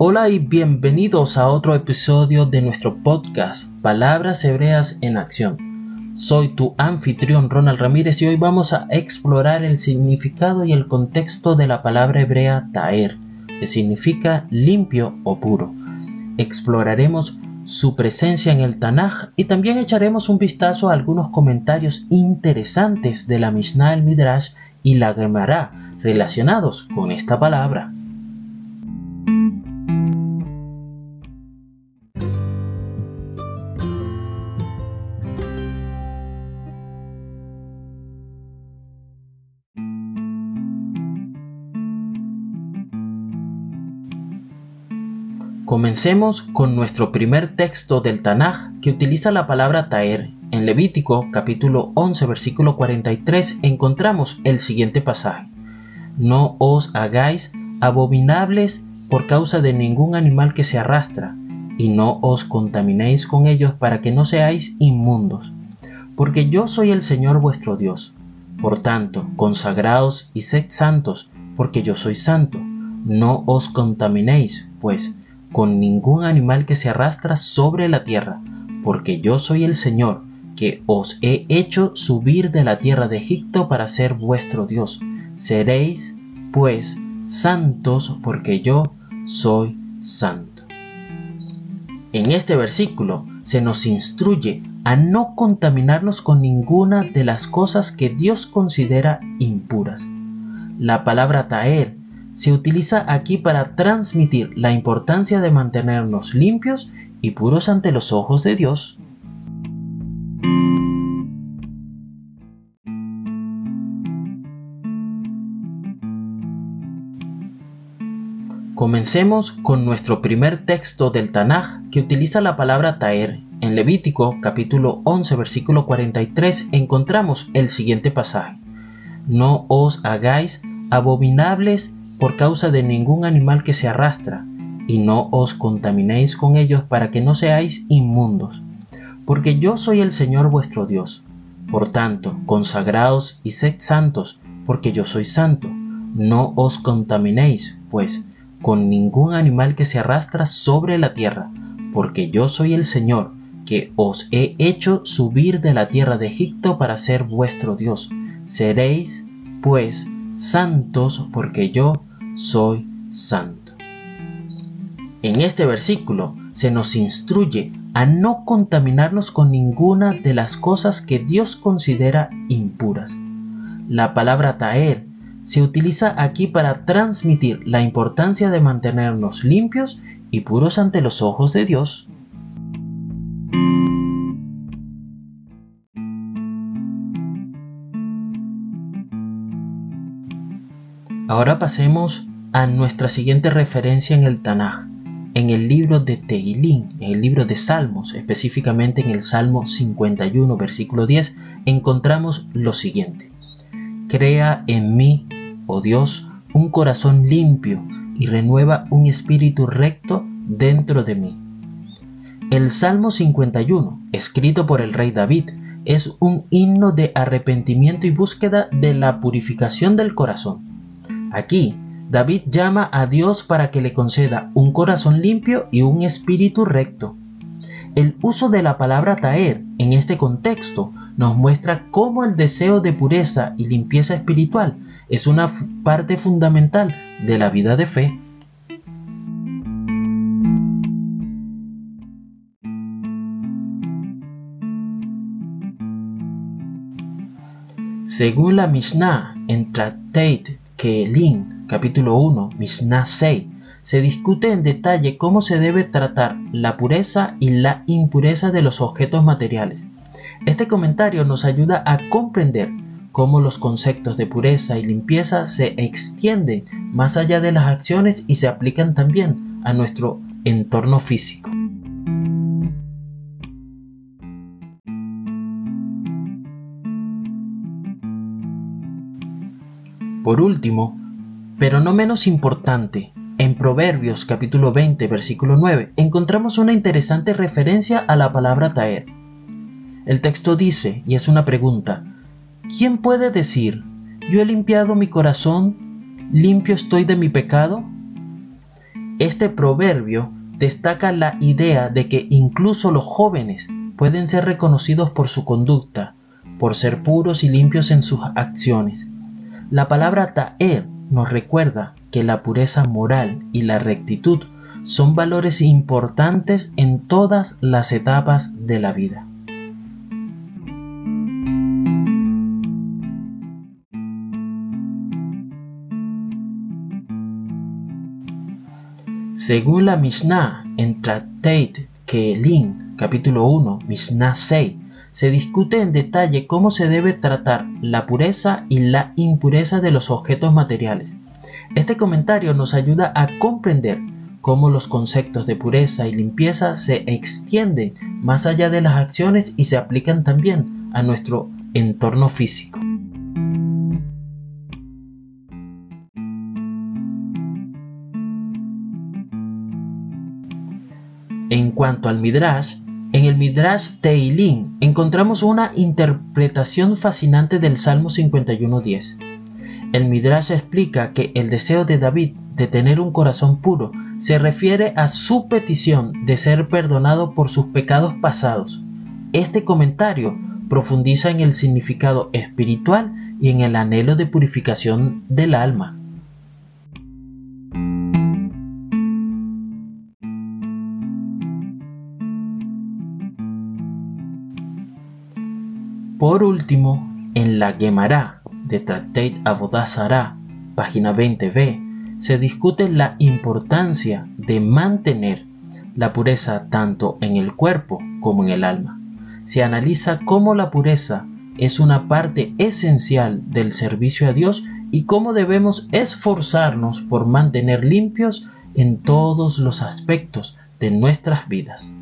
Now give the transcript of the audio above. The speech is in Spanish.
Hola y bienvenidos a otro episodio de nuestro podcast Palabras Hebreas en Acción. Soy tu anfitrión Ronald Ramírez y hoy vamos a explorar el significado y el contexto de la palabra hebrea taer, que significa limpio o puro. Exploraremos su presencia en el Tanaj y también echaremos un vistazo a algunos comentarios interesantes de la Mishnah el Midrash y la Gemara relacionados con esta palabra. Comencemos con nuestro primer texto del Tanaj que utiliza la palabra taer. En Levítico capítulo 11 versículo 43 encontramos el siguiente pasaje. No os hagáis abominables por causa de ningún animal que se arrastra, y no os contaminéis con ellos para que no seáis inmundos. Porque yo soy el Señor vuestro Dios. Por tanto, consagraos y sed santos, porque yo soy santo. No os contaminéis, pues, con ningún animal que se arrastra sobre la tierra, porque yo soy el Señor, que os he hecho subir de la tierra de Egipto para ser vuestro Dios. Seréis, pues, santos, porque yo soy santo. En este versículo se nos instruye a no contaminarnos con ninguna de las cosas que Dios considera impuras. La palabra taer se utiliza aquí para transmitir la importancia de mantenernos limpios y puros ante los ojos de Dios. Comencemos con nuestro primer texto del Tanaj que utiliza la palabra taer. En Levítico capítulo 11 versículo 43 encontramos el siguiente pasaje. No os hagáis abominables por causa de ningún animal que se arrastra, y no os contaminéis con ellos para que no seáis inmundos, porque yo soy el Señor vuestro Dios. Por tanto, consagraos y sed santos, porque yo soy santo. No os contaminéis, pues, con ningún animal que se arrastra sobre la tierra, porque yo soy el Señor, que os he hecho subir de la tierra de Egipto para ser vuestro Dios. Seréis, pues, santos, porque yo soy santo. En este versículo se nos instruye a no contaminarnos con ninguna de las cosas que Dios considera impuras. La palabra taer se utiliza aquí para transmitir la importancia de mantenernos limpios y puros ante los ojos de Dios. Ahora pasemos a nuestra siguiente referencia en el Tanaj, en el libro de Teilín, en el libro de Salmos, específicamente en el Salmo 51, versículo 10, encontramos lo siguiente. Crea en mí, oh Dios, un corazón limpio y renueva un espíritu recto dentro de mí. El Salmo 51, escrito por el rey David, es un himno de arrepentimiento y búsqueda de la purificación del corazón. Aquí, David llama a Dios para que le conceda un corazón limpio y un espíritu recto. El uso de la palabra taer en este contexto nos muestra cómo el deseo de pureza y limpieza espiritual es una parte fundamental de la vida de fe. Según la Mishnah en Tractate Keelim capítulo 1, Mishnah 6, se discute en detalle cómo se debe tratar la pureza y la impureza de los objetos materiales. Este comentario nos ayuda a comprender cómo los conceptos de pureza y limpieza se extienden más allá de las acciones y se aplican también a nuestro entorno físico. Por último, pero no menos importante, en Proverbios capítulo 20 versículo 9 encontramos una interesante referencia a la palabra taer. El texto dice, y es una pregunta, ¿quién puede decir, yo he limpiado mi corazón, limpio estoy de mi pecado? Este proverbio destaca la idea de que incluso los jóvenes pueden ser reconocidos por su conducta, por ser puros y limpios en sus acciones. La palabra ta'er nos recuerda que la pureza moral y la rectitud son valores importantes en todas las etapas de la vida. Según la Mishnah en Tractate Keelim, capítulo 1, Mishnah 6, se discute en detalle cómo se debe tratar la pureza y la impureza de los objetos materiales. Este comentario nos ayuda a comprender cómo los conceptos de pureza y limpieza se extienden más allá de las acciones y se aplican también a nuestro entorno físico. En cuanto al Midrash, el Midrash Teilín encontramos una interpretación fascinante del Salmo 51.10. El Midrash explica que el deseo de David de tener un corazón puro se refiere a su petición de ser perdonado por sus pecados pasados. Este comentario profundiza en el significado espiritual y en el anhelo de purificación del alma. Por último, en la Gemara de Tractate Avodazara, página 20b, se discute la importancia de mantener la pureza tanto en el cuerpo como en el alma. Se analiza cómo la pureza es una parte esencial del servicio a Dios y cómo debemos esforzarnos por mantener limpios en todos los aspectos de nuestras vidas.